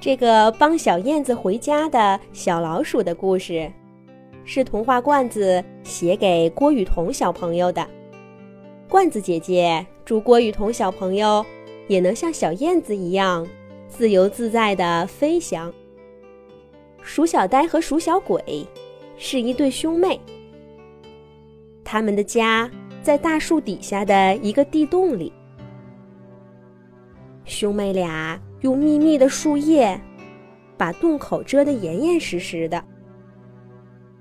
这个帮小燕子回家的小老鼠的故事，是童话罐子写给郭雨桐小朋友的。罐子姐姐祝郭雨桐小朋友也能像小燕子一样自由自在的飞翔。鼠小呆和鼠小鬼是一对兄妹，他们的家在大树底下的一个地洞里。兄妹俩。用密密的树叶把洞口遮得严严实实的，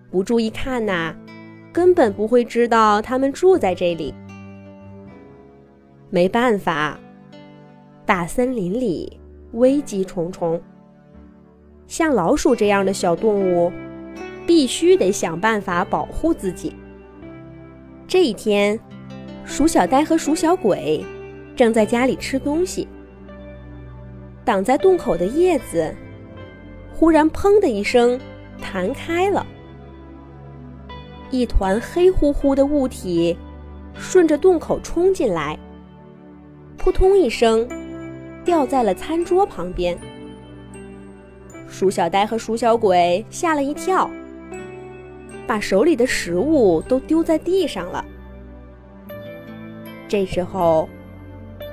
不注意看呐，根本不会知道他们住在这里。没办法，大森林里危机重重，像老鼠这样的小动物必须得想办法保护自己。这一天，鼠小呆和鼠小鬼正在家里吃东西。挡在洞口的叶子，忽然“砰”的一声弹开了，一团黑乎乎的物体顺着洞口冲进来，扑通一声掉在了餐桌旁边。鼠小呆和鼠小鬼吓了一跳，把手里的食物都丢在地上了。这时候。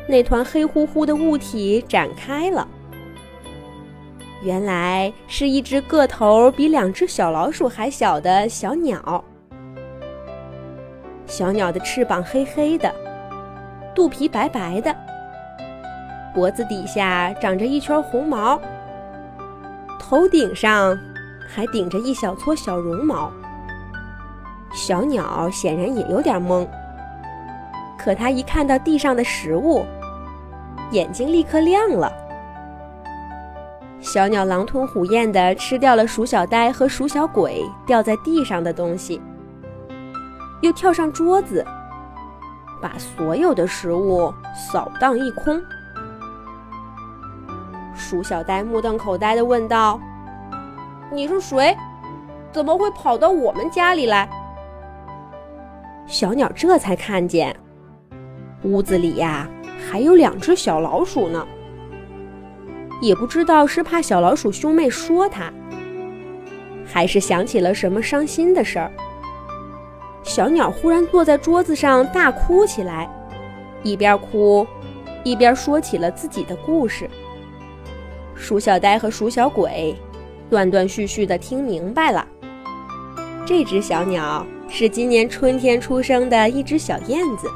那团黑乎乎的物体展开了，原来是一只个头比两只小老鼠还小的小鸟。小鸟的翅膀黑黑的，肚皮白白的，脖子底下长着一圈红毛，头顶上还顶着一小撮小绒毛。小鸟显然也有点懵，可它一看到地上的食物。眼睛立刻亮了。小鸟狼吞虎咽地吃掉了鼠小呆和鼠小鬼掉在地上的东西，又跳上桌子，把所有的食物扫荡一空。鼠小呆目瞪口呆地问道：“你是谁？怎么会跑到我们家里来？”小鸟这才看见，屋子里呀。还有两只小老鼠呢，也不知道是怕小老鼠兄妹说它，还是想起了什么伤心的事儿。小鸟忽然坐在桌子上大哭起来，一边哭，一边说起了自己的故事。鼠小呆和鼠小鬼断断续续的听明白了，这只小鸟是今年春天出生的一只小燕子。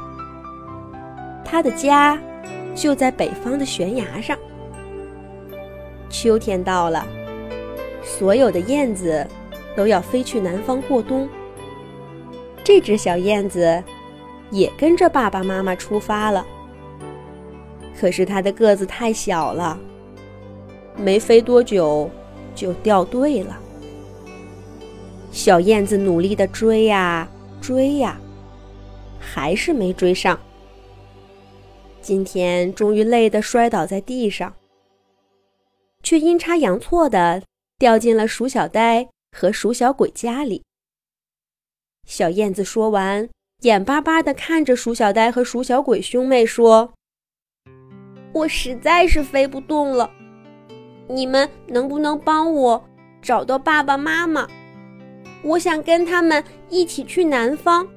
他的家就在北方的悬崖上。秋天到了，所有的燕子都要飞去南方过冬。这只小燕子也跟着爸爸妈妈出发了。可是它的个子太小了，没飞多久就掉队了。小燕子努力地追呀追呀，还是没追上。今天终于累得摔倒在地上，却阴差阳错的掉进了鼠小呆和鼠小鬼家里。小燕子说完，眼巴巴的看着鼠小呆和鼠小鬼兄妹说：“我实在是飞不动了，你们能不能帮我找到爸爸妈妈？我想跟他们一起去南方。”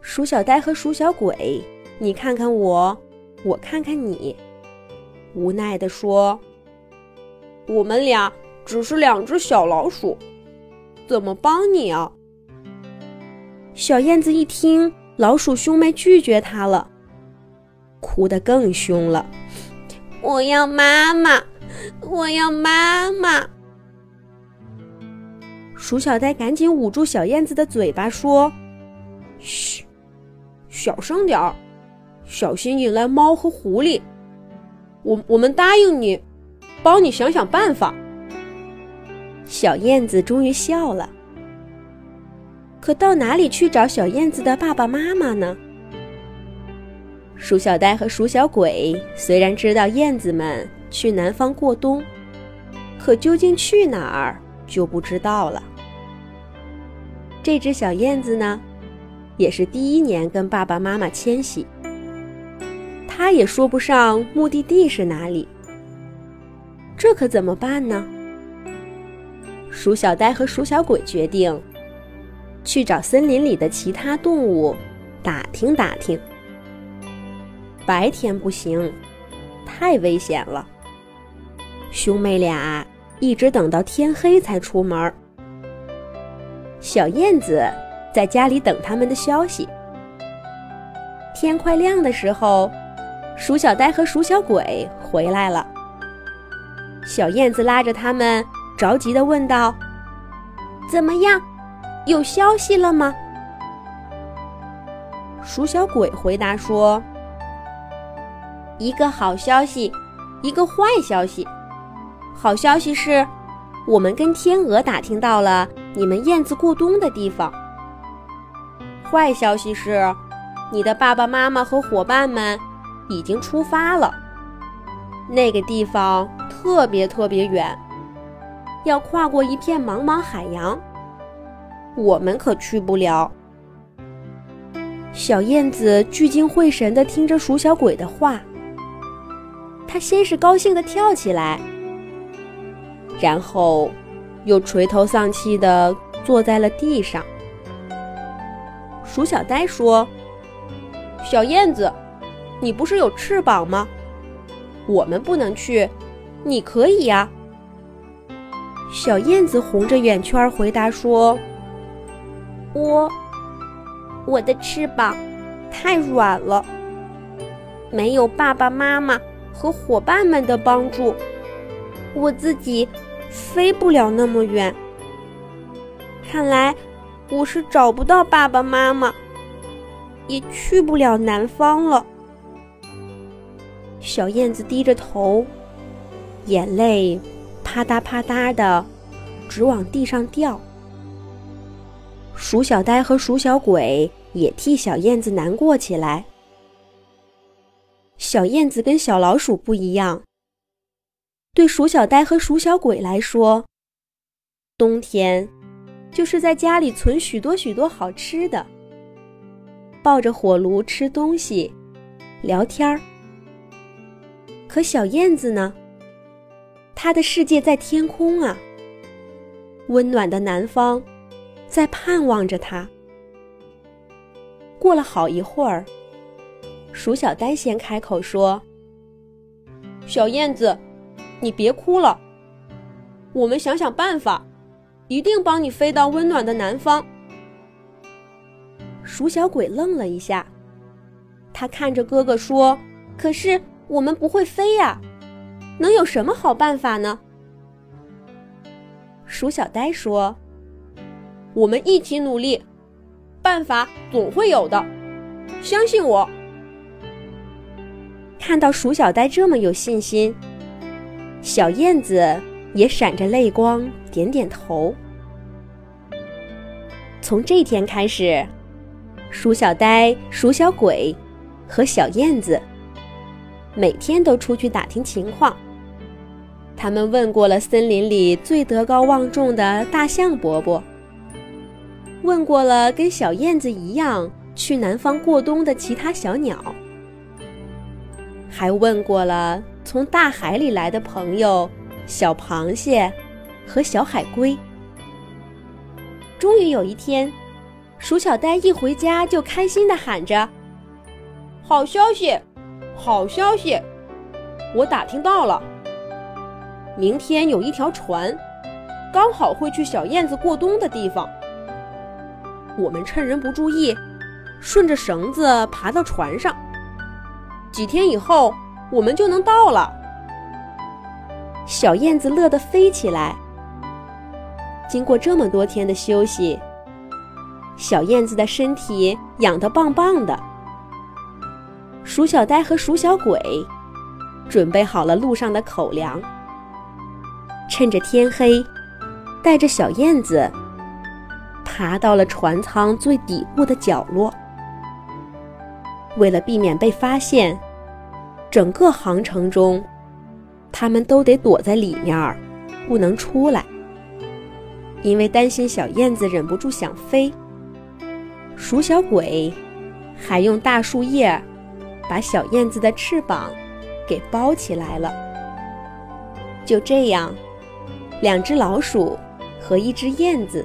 鼠小呆和鼠小鬼。你看看我，我看看你，无奈地说：“我们俩只是两只小老鼠，怎么帮你啊？”小燕子一听老鼠兄妹拒绝它了，哭得更凶了：“我要妈妈，我要妈妈！”鼠小呆赶紧捂住小燕子的嘴巴说：“嘘，小声点儿。”小心引来猫和狐狸，我我们答应你，帮你想想办法。小燕子终于笑了。可到哪里去找小燕子的爸爸妈妈呢？鼠小呆和鼠小鬼虽然知道燕子们去南方过冬，可究竟去哪儿就不知道了。这只小燕子呢，也是第一年跟爸爸妈妈迁徙。他也说不上目的地是哪里。这可怎么办呢？鼠小呆和鼠小鬼决定去找森林里的其他动物打听打听。白天不行，太危险了。兄妹俩一直等到天黑才出门。小燕子在家里等他们的消息。天快亮的时候，鼠小呆和鼠小鬼回来了。小燕子拉着他们，着急地问道：“怎么样？有消息了吗？”鼠小鬼回答说：“一个好消息，一个坏消息。好消息是，我们跟天鹅打听到了你们燕子过冬的地方。坏消息是，你的爸爸妈妈和伙伴们已经出发了。那个地方。”特别特别远，要跨过一片茫茫海洋，我们可去不了。小燕子聚精会神地听着鼠小鬼的话，它先是高兴地跳起来，然后又垂头丧气地坐在了地上。鼠小呆说：“小燕子，你不是有翅膀吗？我们不能去。”你可以呀，小燕子红着眼圈回答说：“我，我的翅膀太软了，没有爸爸妈妈和伙伴们的帮助，我自己飞不了那么远。看来我是找不到爸爸妈妈，也去不了南方了。”小燕子低着头。眼泪啪嗒啪嗒的直往地上掉。鼠小呆和鼠小鬼也替小燕子难过起来。小燕子跟小老鼠不一样，对鼠小呆和鼠小鬼来说，冬天就是在家里存许多许多好吃的，抱着火炉吃东西、聊天儿。可小燕子呢？他的世界在天空啊，温暖的南方在盼望着他。过了好一会儿，鼠小呆先开口说：“小燕子，你别哭了，我们想想办法，一定帮你飞到温暖的南方。”鼠小鬼愣了一下，他看着哥哥说：“可是我们不会飞呀。”能有什么好办法呢？鼠小呆说：“我们一起努力，办法总会有的，相信我。”看到鼠小呆这么有信心，小燕子也闪着泪光，点点头。从这天开始，鼠小呆、鼠小鬼和小燕子每天都出去打听情况。他们问过了森林里最德高望重的大象伯伯，问过了跟小燕子一样去南方过冬的其他小鸟，还问过了从大海里来的朋友小螃蟹和小海龟。终于有一天，鼠小呆一回家就开心地喊着：“好消息，好消息！我打听到了。”明天有一条船，刚好会去小燕子过冬的地方。我们趁人不注意，顺着绳子爬到船上。几天以后，我们就能到了。小燕子乐得飞起来。经过这么多天的休息，小燕子的身体养得棒棒的。鼠小呆和鼠小鬼准备好了路上的口粮。趁着天黑，带着小燕子爬到了船舱最底部的角落。为了避免被发现，整个航程中，他们都得躲在里面，不能出来。因为担心小燕子忍不住想飞，鼠小鬼还用大树叶把小燕子的翅膀给包起来了。就这样，两只老鼠和一只燕子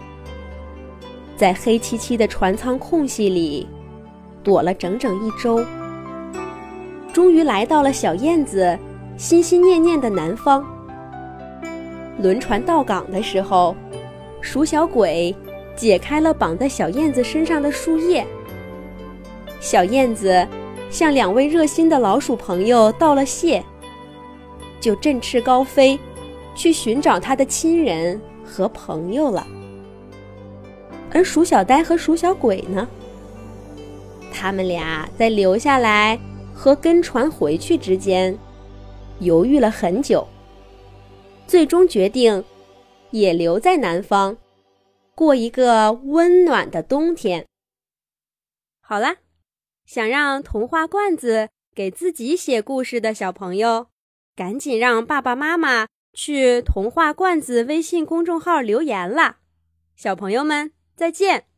在黑漆漆的船舱空隙里躲了整整一周，终于来到了小燕子心心念念的南方。轮船到港的时候，鼠小鬼解开了绑在小燕子身上的树叶。小燕子向两位热心的老鼠朋友道了谢。就振翅高飞，去寻找他的亲人和朋友了。而鼠小呆和鼠小鬼呢？他们俩在留下来和跟船回去之间，犹豫了很久，最终决定也留在南方，过一个温暖的冬天。好啦，想让童话罐子给自己写故事的小朋友。赶紧让爸爸妈妈去童话罐子微信公众号留言啦！小朋友们再见。